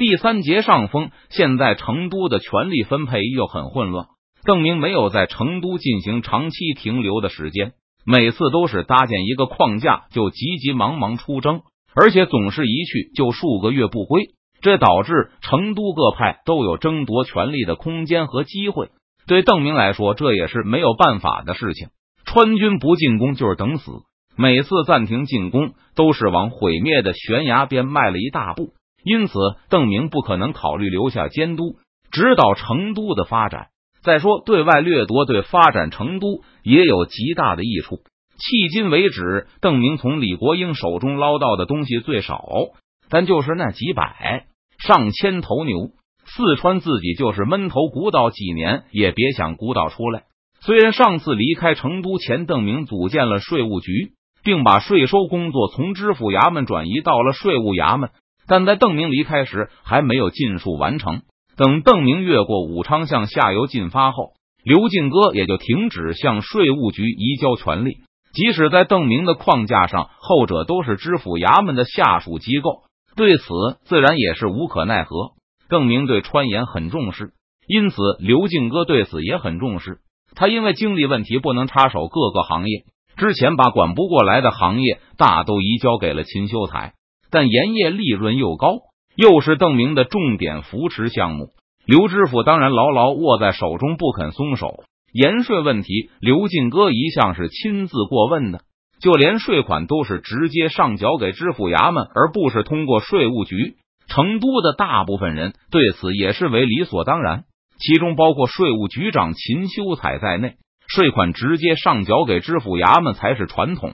第三节上风，现在成都的权力分配又很混乱。邓明没有在成都进行长期停留的时间，每次都是搭建一个框架就急急忙忙出征，而且总是一去就数个月不归。这导致成都各派都有争夺权力的空间和机会。对邓明来说，这也是没有办法的事情。川军不进攻就是等死，每次暂停进攻都是往毁灭的悬崖边迈了一大步。因此，邓明不可能考虑留下监督指导成都的发展。再说，对外掠夺对发展成都也有极大的益处。迄今为止，邓明从李国英手中捞到的东西最少，但就是那几百上千头牛，四川自己就是闷头鼓捣几年也别想鼓捣出来。虽然上次离开成都前，邓明组建了税务局，并把税收工作从知府衙门转移到了税务衙门。但在邓明离开时还没有尽数完成。等邓明越过武昌向下游进发后，刘进哥也就停止向税务局移交权力。即使在邓明的框架上，后者都是知府衙门的下属机构，对此自然也是无可奈何。邓明对川盐很重视，因此刘进哥对此也很重视。他因为精力问题不能插手各个行业，之前把管不过来的行业大都移交给了秦修才。但盐业利润又高，又是邓明的重点扶持项目，刘知府当然牢牢握在手中，不肯松手。盐税问题，刘进哥一向是亲自过问的，就连税款都是直接上缴给知府衙门，而不是通过税务局。成都的大部分人对此也是为理所当然，其中包括税务局长秦修彩在内，税款直接上缴给知府衙门才是传统。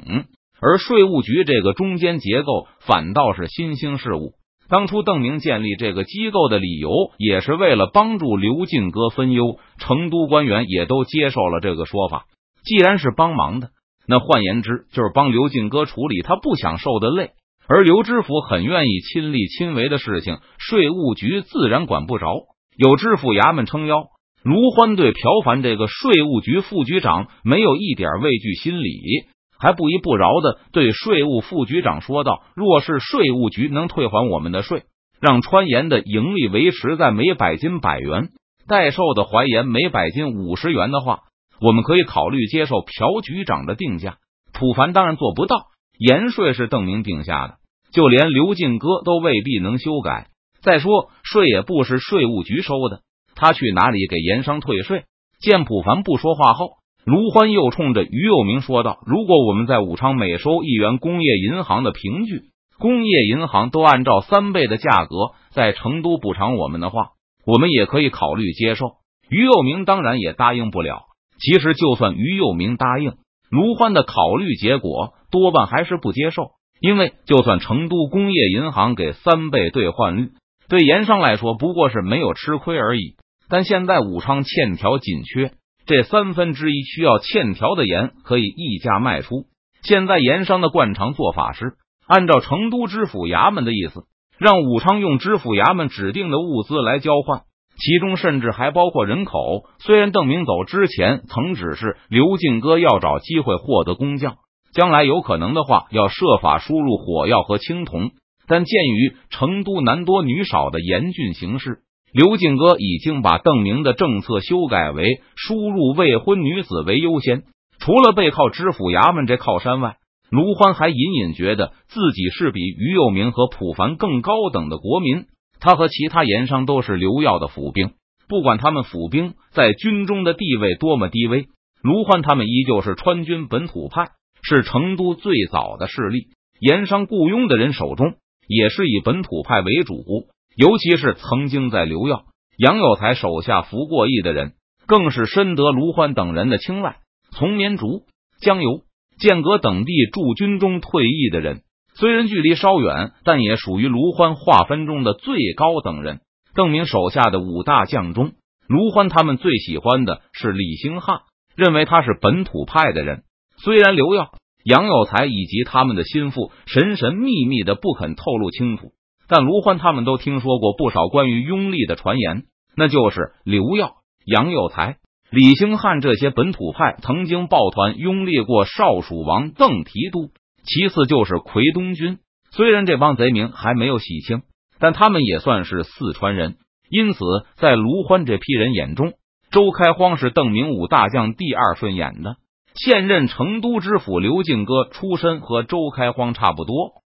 而税务局这个中间结构反倒是新兴事物。当初邓明建立这个机构的理由，也是为了帮助刘进哥分忧。成都官员也都接受了这个说法。既然是帮忙的，那换言之就是帮刘进哥处理他不想受的累。而刘知府很愿意亲力亲为的事情，税务局自然管不着。有知府衙门撑腰，卢欢对朴凡这个税务局副局长没有一点畏惧心理。还不依不饶的对税务副局长说道：“若是税务局能退还我们的税，让川盐的盈利维持在每百斤百元，代售的淮盐每百斤五十元的话，我们可以考虑接受朴局长的定价。”普凡当然做不到，盐税是邓明定下的，就连刘进哥都未必能修改。再说税也不是税务局收的，他去哪里给盐商退税？见普凡不说话后。卢欢又冲着于幼明说道：“如果我们在武昌每收一元工业银行的凭据，工业银行都按照三倍的价格在成都补偿我们的话，我们也可以考虑接受。”于幼明当然也答应不了。其实，就算于幼明答应，卢欢的考虑结果多半还是不接受，因为就算成都工业银行给三倍兑换率，对盐商来说不过是没有吃亏而已。但现在武昌欠条紧缺。这三分之一需要欠条的盐可以溢价卖出。现在盐商的惯常做法是，按照成都知府衙门的意思，让武昌用知府衙门指定的物资来交换，其中甚至还包括人口。虽然邓明走之前曾指示刘进哥要找机会获得工匠，将来有可能的话要设法输入火药和青铜，但鉴于成都男多女少的严峻形势。刘进哥已经把邓明的政策修改为输入未婚女子为优先。除了背靠知府衙门这靠山外，卢欢还隐隐觉得自己是比于幼明和普凡更高等的国民。他和其他盐商都是刘耀的府兵，不管他们府兵在军中的地位多么低微，卢欢他们依旧是川军本土派，是成都最早的势力。盐商雇佣的人手中也是以本土派为主。尤其是曾经在刘耀、杨有才手下服过役的人，更是深得卢欢等人的青睐。从绵竹、江油、剑阁等地驻军中退役的人，虽然距离稍远，但也属于卢欢划分中的最高等人。邓明手下的五大将中，卢欢他们最喜欢的是李兴汉，认为他是本土派的人。虽然刘耀、杨有才以及他们的心腹神神秘秘的不肯透露清楚。但卢欢他们都听说过不少关于拥立的传言，那就是刘耀、杨有才、李兴汉这些本土派曾经抱团拥立过少蜀王邓提督。其次就是奎东军，虽然这帮贼名还没有洗清，但他们也算是四川人，因此在卢欢这批人眼中，周开荒是邓明武大将第二顺眼的。现任成都知府刘敬哥出身和周开荒差不多，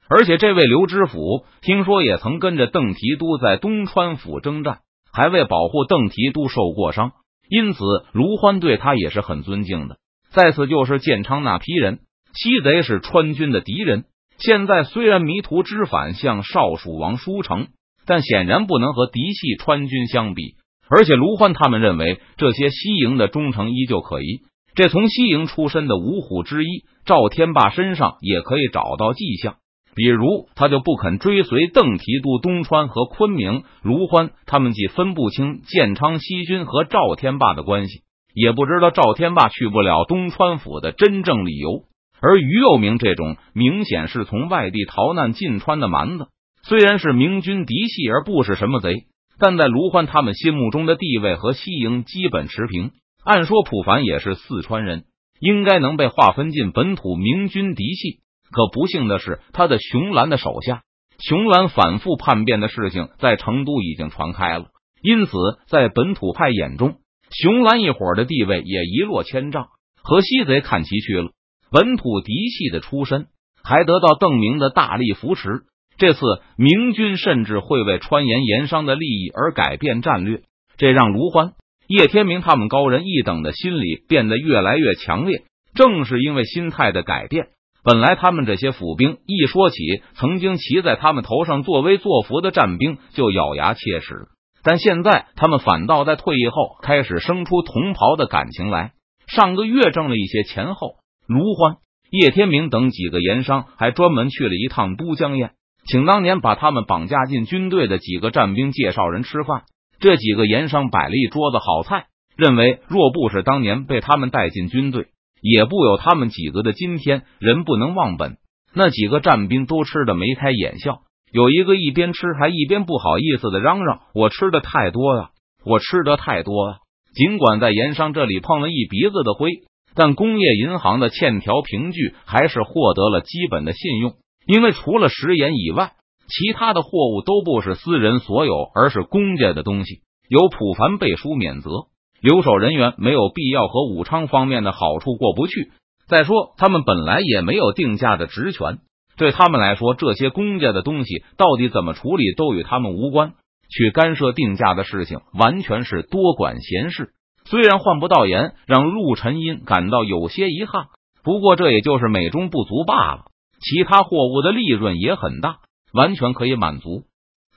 而且这位刘知府听说也曾跟着邓提督在东川府征战，还为保护邓提督受过伤，因此卢欢对他也是很尊敬的。再次就是建昌那批人，西贼是川军的敌人。现在虽然迷途知返向少蜀王书城，但显然不能和嫡系川军相比。而且卢欢他们认为这些西营的忠诚依旧可疑。这从西营出身的五虎之一赵天霸身上也可以找到迹象，比如他就不肯追随邓提督东川和昆明。卢欢他们既分不清建昌西军和赵天霸的关系，也不知道赵天霸去不了东川府的真正理由。而于右明这种明显是从外地逃难进川的蛮子，虽然是明军嫡系，而不是什么贼，但在卢欢他们心目中的地位和西营基本持平。按说普凡也是四川人，应该能被划分进本土明军嫡系。可不幸的是，他的熊兰的手下熊兰反复叛变的事情在成都已经传开了，因此在本土派眼中，熊兰一伙的地位也一落千丈，和西贼看齐去了。本土嫡系的出身，还得到邓明的大力扶持。这次明军甚至会为川盐盐商的利益而改变战略，这让卢欢、叶天明他们高人一等的心理变得越来越强烈。正是因为心态的改变，本来他们这些府兵一说起曾经骑在他们头上作威作福的战兵，就咬牙切齿。但现在他们反倒在退役后开始生出同袍的感情来。上个月挣了一些钱后。卢欢、叶天明等几个盐商还专门去了一趟都江堰，请当年把他们绑架进军队的几个战兵介绍人吃饭。这几个盐商摆了一桌子好菜，认为若不是当年被他们带进军队，也不有他们几个的今天。人不能忘本，那几个战兵都吃的眉开眼笑，有一个一边吃还一边不好意思的嚷嚷：“我吃的太多呀，我吃的太多呀！”尽管在盐商这里碰了一鼻子的灰。但工业银行的欠条凭据还是获得了基本的信用，因为除了食盐以外，其他的货物都不是私人所有，而是公家的东西，有普凡背书免责，留守人员没有必要和武昌方面的好处过不去。再说，他们本来也没有定价的职权，对他们来说，这些公家的东西到底怎么处理都与他们无关，去干涉定价的事情完全是多管闲事。虽然换不到盐，让陆晨英感到有些遗憾，不过这也就是美中不足罢了。其他货物的利润也很大，完全可以满足。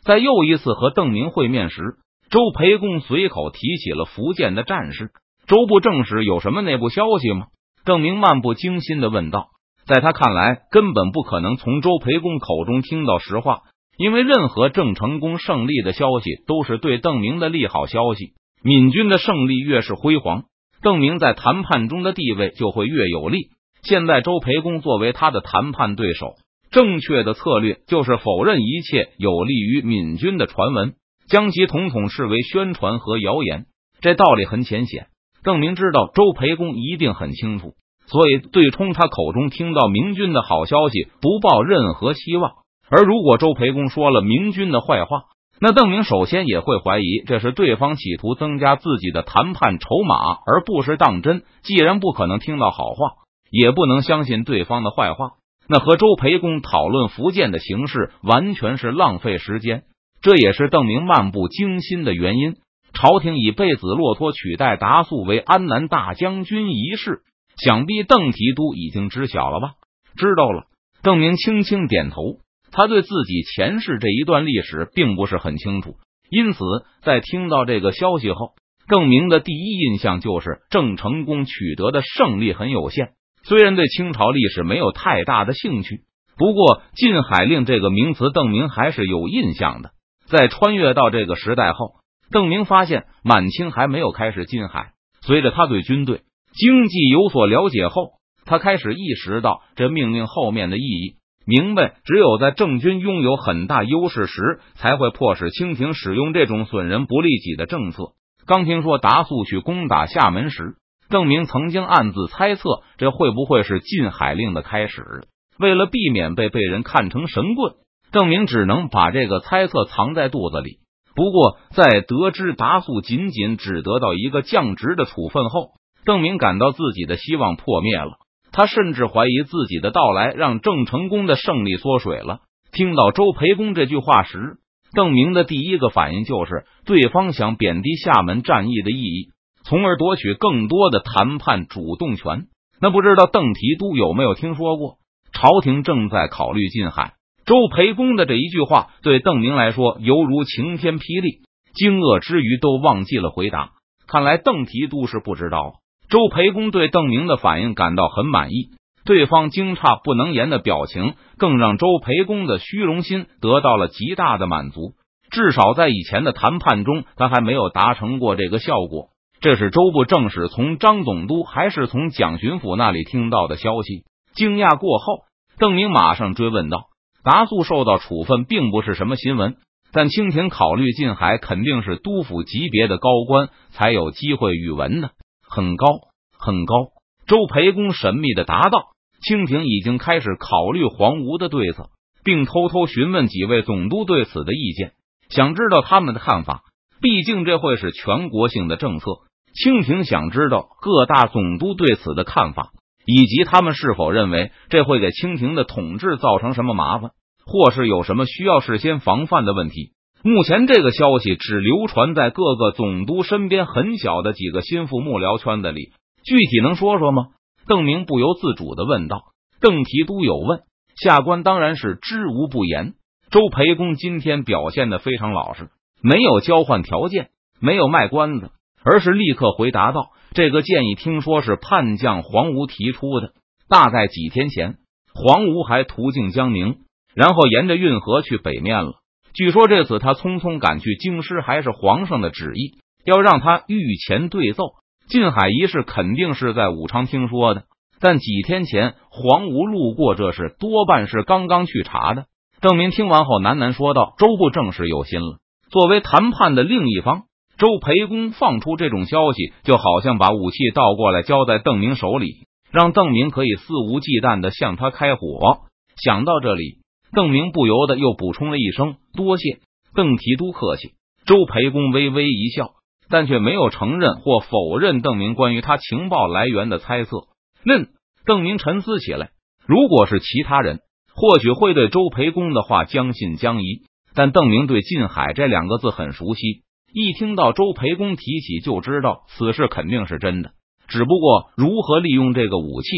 在又一次和邓明会面时，周培公随口提起了福建的战事。周部正史有什么内部消息吗？邓明漫不经心的问道。在他看来，根本不可能从周培公口中听到实话，因为任何郑成功胜利的消息都是对邓明的利好消息。闽军的胜利越是辉煌，邓明在谈判中的地位就会越有利。现在周培公作为他的谈判对手，正确的策略就是否认一切有利于闽军的传闻，将其统统视为宣传和谣言。这道理很浅显，邓明知道周培公一定很清楚，所以对冲他口中听到明军的好消息不抱任何希望。而如果周培公说了明军的坏话，那邓明首先也会怀疑，这是对方企图增加自己的谈判筹码，而不是当真。既然不可能听到好话，也不能相信对方的坏话，那和周培公讨论福建的形势完全是浪费时间。这也是邓明漫不经心的原因。朝廷以贝子骆驼取代达素为安南大将军一事，想必邓提督已经知晓了吧？知道了。邓明轻轻点头。他对自己前世这一段历史并不是很清楚，因此在听到这个消息后，邓明的第一印象就是郑成功取得的胜利很有限。虽然对清朝历史没有太大的兴趣，不过禁海令这个名词，邓明还是有印象的。在穿越到这个时代后，邓明发现满清还没有开始禁海。随着他对军队、经济有所了解后，他开始意识到这命令后面的意义。明白，只有在郑军拥有很大优势时，才会迫使清廷使用这种损人不利己的政策。刚听说达素去攻打厦门时，邓明曾经暗自猜测，这会不会是禁海令的开始？为了避免被被人看成神棍，邓明只能把这个猜测藏在肚子里。不过，在得知达素仅仅只得到一个降职的处分后，邓明感到自己的希望破灭了。他甚至怀疑自己的到来让郑成功的胜利缩水了。听到周培公这句话时，邓明的第一个反应就是对方想贬低厦门战役的意义，从而夺取更多的谈判主动权。那不知道邓提督有没有听说过？朝廷正在考虑禁海。周培公的这一句话对邓明来说犹如晴天霹雳，惊愕之余都忘记了回答。看来邓提督是不知道。周培公对邓明的反应感到很满意，对方惊诧不能言的表情，更让周培公的虚荣心得到了极大的满足。至少在以前的谈判中，他还没有达成过这个效果。这是周部正史从张总督还是从蒋巡抚那里听到的消息？惊讶过后，邓明马上追问道：“达素受到处分并不是什么新闻，但清廷考虑禁海，肯定是督府级别的高官才有机会与闻呢。”很高很高，周培公神秘的答道：“清廷已经开始考虑黄吴的对策，并偷偷询问几位总督对此的意见，想知道他们的看法。毕竟这会是全国性的政策，清廷想知道各大总督对此的看法，以及他们是否认为这会给清廷的统治造成什么麻烦，或是有什么需要事先防范的问题。”目前这个消息只流传在各个总督身边很小的几个心腹幕僚圈子里，具体能说说吗？邓明不由自主的问道。邓提督有问，下官当然是知无不言。周培公今天表现的非常老实，没有交换条件，没有卖关子，而是立刻回答道：“这个建议听说是叛将黄吴提出的，大概几天前，黄吴还途径江宁，然后沿着运河去北面了。”据说这次他匆匆赶去京师，还是皇上的旨意，要让他御前对奏。禁海一事肯定是在武昌听说的，但几天前黄吴路过这事，多半是刚刚去查的。邓明听完后喃喃说道：“周部正是有心了。作为谈判的另一方，周培公放出这种消息，就好像把武器倒过来交在邓明手里，让邓明可以肆无忌惮的向他开火。”想到这里。邓明不由得又补充了一声：“多谢邓提督客气。”周培公微微一笑，但却没有承认或否认邓明关于他情报来源的猜测。嫩邓明沉思起来，如果是其他人，或许会对周培公的话将信将疑。但邓明对“近海”这两个字很熟悉，一听到周培公提起，就知道此事肯定是真的。只不过如何利用这个武器，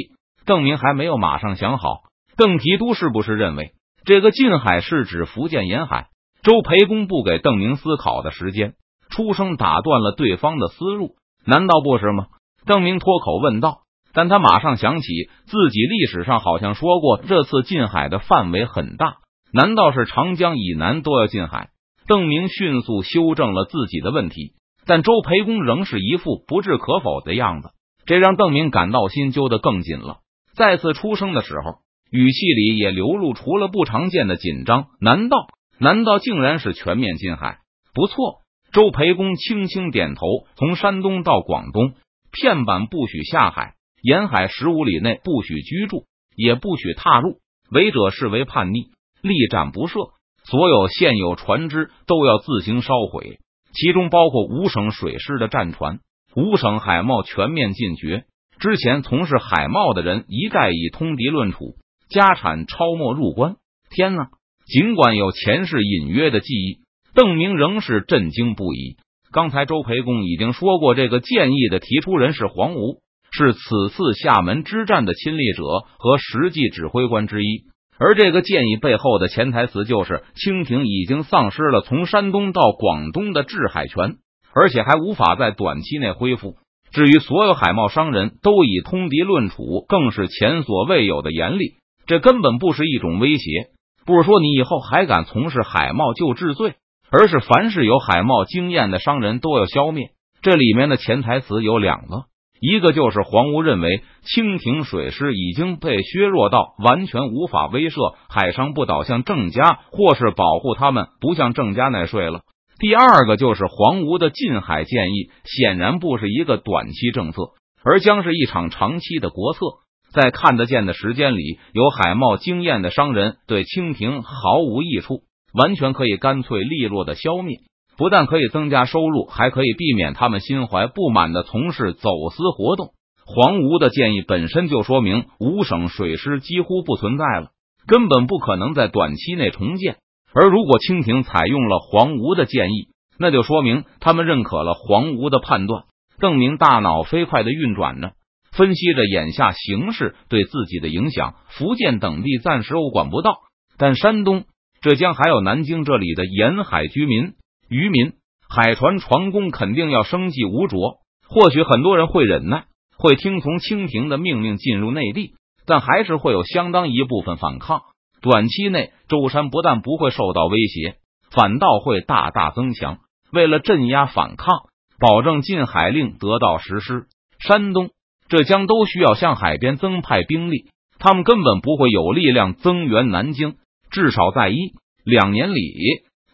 邓明还没有马上想好。邓提督是不是认为？这个近海是指福建沿海。周培公不给邓明思考的时间，出声打断了对方的思路。难道不是吗？邓明脱口问道。但他马上想起自己历史上好像说过，这次近海的范围很大。难道是长江以南都要近海？邓明迅速修正了自己的问题，但周培公仍是一副不置可否的样子，这让邓明感到心揪得更紧了。再次出声的时候。语气里也流露出了不常见的紧张。难道难道竟然是全面禁海？不错，周培公轻轻点头。从山东到广东，片板不许下海，沿海十五里内不许居住，也不许踏入。违者视为叛逆，立斩不赦。所有现有船只都要自行烧毁，其中包括五省水师的战船。五省海贸全面禁绝。之前从事海贸的人一概以通敌论处。家产超没入关，天哪！尽管有前世隐约的记忆，邓明仍是震惊不已。刚才周培公已经说过，这个建议的提出人是黄吴，是此次厦门之战的亲历者和实际指挥官之一。而这个建议背后的潜台词就是，清廷已经丧失了从山东到广东的制海权，而且还无法在短期内恢复。至于所有海贸商人都以通敌论处，更是前所未有的严厉。这根本不是一种威胁，不是说你以后还敢从事海贸就治罪，而是凡是有海贸经验的商人都要消灭。这里面的潜台词有两个，一个就是黄吴认为清廷水师已经被削弱到完全无法威慑海上不倒向郑家，或是保护他们不向郑家纳税了。第二个就是黄吴的近海建议显然不是一个短期政策，而将是一场长期的国策。在看得见的时间里，有海贸经验的商人对清廷毫无益处，完全可以干脆利落的消灭。不但可以增加收入，还可以避免他们心怀不满的从事走私活动。黄吴的建议本身就说明五省水师几乎不存在了，根本不可能在短期内重建。而如果清廷采用了黄吴的建议，那就说明他们认可了黄吴的判断。邓明大脑飞快的运转着，分析着眼下形势对自己的影响。福建等地暂时我管不到，但山东、浙江还有南京这里的沿海居民。渔民、海船、船工肯定要生计无着。或许很多人会忍耐，会听从清廷的命令进入内地，但还是会有相当一部分反抗。短期内，舟山不但不会受到威胁，反倒会大大增强。为了镇压反抗，保证禁海令得到实施，山东、浙江都需要向海边增派兵力。他们根本不会有力量增援南京，至少在一两年里。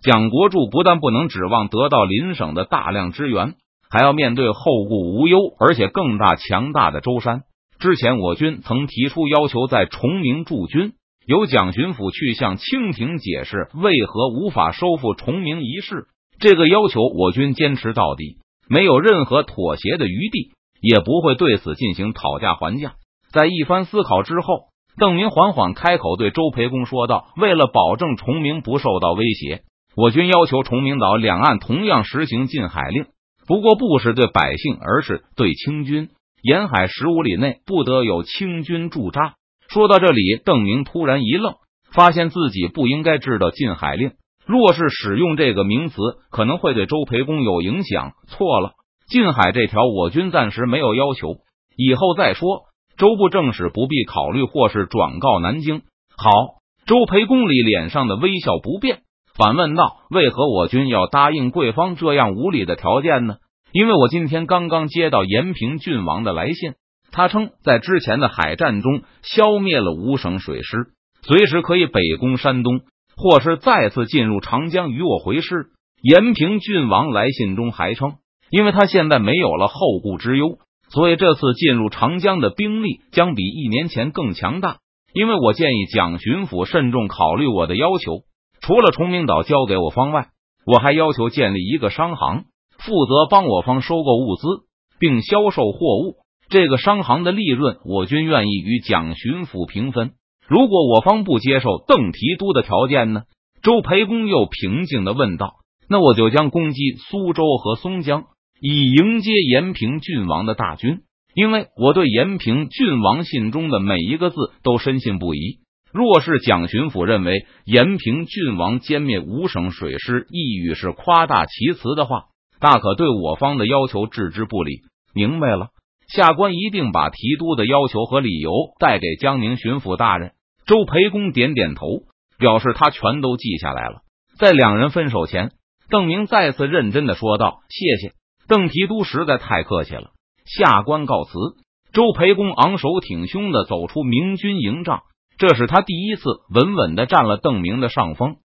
蒋国柱不但不能指望得到邻省的大量支援，还要面对后顾无忧而且更大强大的舟山。之前我军曾提出要求在崇明驻军，由蒋巡抚去向清廷解释为何无法收复崇明一事。这个要求我军坚持到底，没有任何妥协的余地，也不会对此进行讨价还价。在一番思考之后，邓明缓缓开口对周培公说道：“为了保证崇明不受到威胁。”我军要求崇明岛两岸同样实行禁海令，不过不是对百姓，而是对清军。沿海十五里内不得有清军驻扎。说到这里，邓明突然一愣，发现自己不应该知道禁海令。若是使用这个名词，可能会对周培公有影响。错了，禁海这条我军暂时没有要求，以后再说。周部正使不必考虑，或是转告南京。好，周培公里脸上的微笑不变。反问道：“为何我军要答应贵方这样无理的条件呢？”因为我今天刚刚接到延平郡王的来信，他称在之前的海战中消灭了五省水师，随时可以北攻山东，或是再次进入长江与我回师。延平郡王来信中还称，因为他现在没有了后顾之忧，所以这次进入长江的兵力将比一年前更强大。因为我建议蒋巡抚慎重考虑我的要求。除了崇明岛交给我方外，我还要求建立一个商行，负责帮我方收购物资并销售货物。这个商行的利润，我军愿意与蒋巡抚平分。如果我方不接受邓提督的条件呢？周培公又平静的问道。那我就将攻击苏州和松江，以迎接延平郡王的大军。因为我对延平郡王信中的每一个字都深信不疑。若是蒋巡抚认为延平郡王歼灭五省水师一语是夸大其词的话，大可对我方的要求置之不理。明白了，下官一定把提督的要求和理由带给江宁巡抚大人。周培公点点头，表示他全都记下来了。在两人分手前，邓明再次认真的说道：“谢谢邓提督，实在太客气了。下官告辞。”周培公昂首挺胸的走出明军营帐。这是他第一次稳稳的占了邓明的上风。